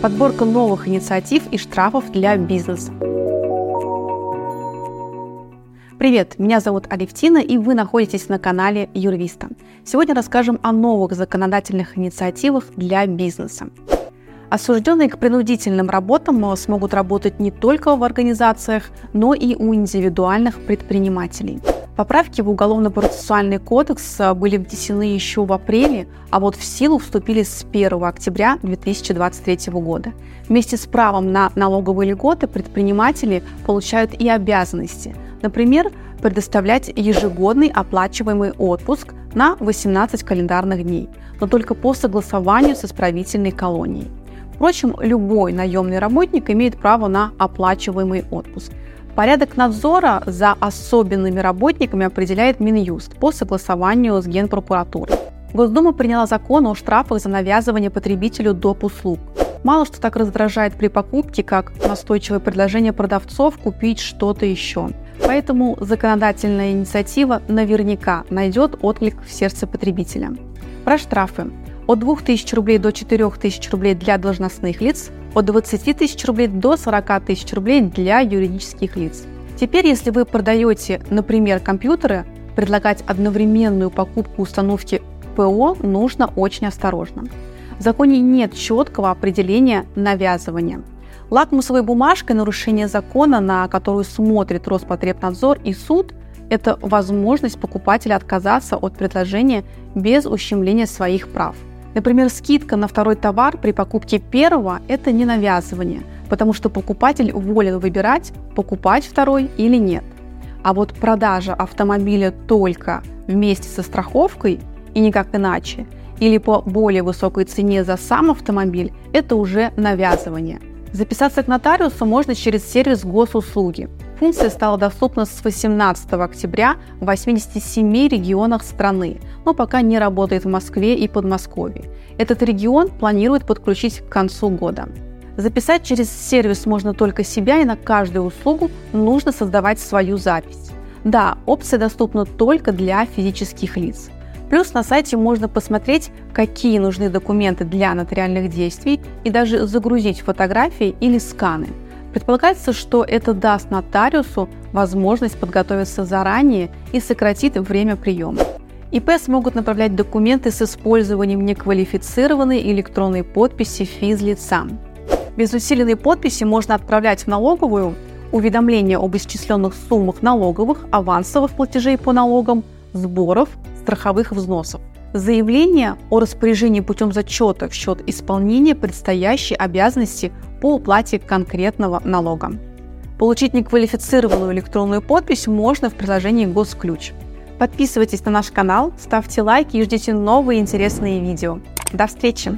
Подборка новых инициатив и штрафов для бизнеса. Привет, меня зовут Алевтина, и вы находитесь на канале Юрвиста. Сегодня расскажем о новых законодательных инициативах для бизнеса. Осужденные к принудительным работам смогут работать не только в организациях, но и у индивидуальных предпринимателей. Поправки в Уголовно-процессуальный кодекс были внесены еще в апреле, а вот в силу вступили с 1 октября 2023 года. Вместе с правом на налоговые льготы предприниматели получают и обязанности. Например, предоставлять ежегодный оплачиваемый отпуск на 18 календарных дней, но только по согласованию с исправительной колонией. Впрочем, любой наемный работник имеет право на оплачиваемый отпуск – Порядок надзора за особенными работниками определяет Минюст по согласованию с Генпрокуратурой. Госдума приняла закон о штрафах за навязывание потребителю доп. услуг. Мало что так раздражает при покупке, как настойчивое предложение продавцов купить что-то еще. Поэтому законодательная инициатива наверняка найдет отклик в сердце потребителя. Про штрафы. От 2000 рублей до 4000 рублей для должностных лиц, от 20 тысяч рублей до 40 тысяч рублей для юридических лиц. Теперь, если вы продаете, например, компьютеры, предлагать одновременную покупку установки ПО нужно очень осторожно. В законе нет четкого определения навязывания. Лакмусовой бумажкой нарушение закона, на которую смотрит Роспотребнадзор и суд, это возможность покупателя отказаться от предложения без ущемления своих прав. Например, скидка на второй товар при покупке первого – это не навязывание, потому что покупатель волен выбирать, покупать второй или нет. А вот продажа автомобиля только вместе со страховкой и никак иначе, или по более высокой цене за сам автомобиль – это уже навязывание. Записаться к нотариусу можно через сервис госуслуги. Функция стала доступна с 18 октября в 87 регионах страны, но пока не работает в Москве и Подмосковье. Этот регион планирует подключить к концу года. Записать через сервис можно только себя, и на каждую услугу нужно создавать свою запись. Да, опция доступна только для физических лиц. Плюс на сайте можно посмотреть, какие нужны документы для нотариальных действий и даже загрузить фотографии или сканы. Предполагается, что это даст нотариусу возможность подготовиться заранее и сократит время приема. ИП смогут направлять документы с использованием неквалифицированной электронной подписи физлица. Без усиленной подписи можно отправлять в налоговую уведомления об исчисленных суммах налоговых, авансовых платежей по налогам, сборов, страховых взносов. Заявление о распоряжении путем зачета в счет исполнения предстоящей обязанности по уплате конкретного налога. Получить неквалифицированную электронную подпись можно в приложении «Госключ». Подписывайтесь на наш канал, ставьте лайки и ждите новые интересные видео. До встречи!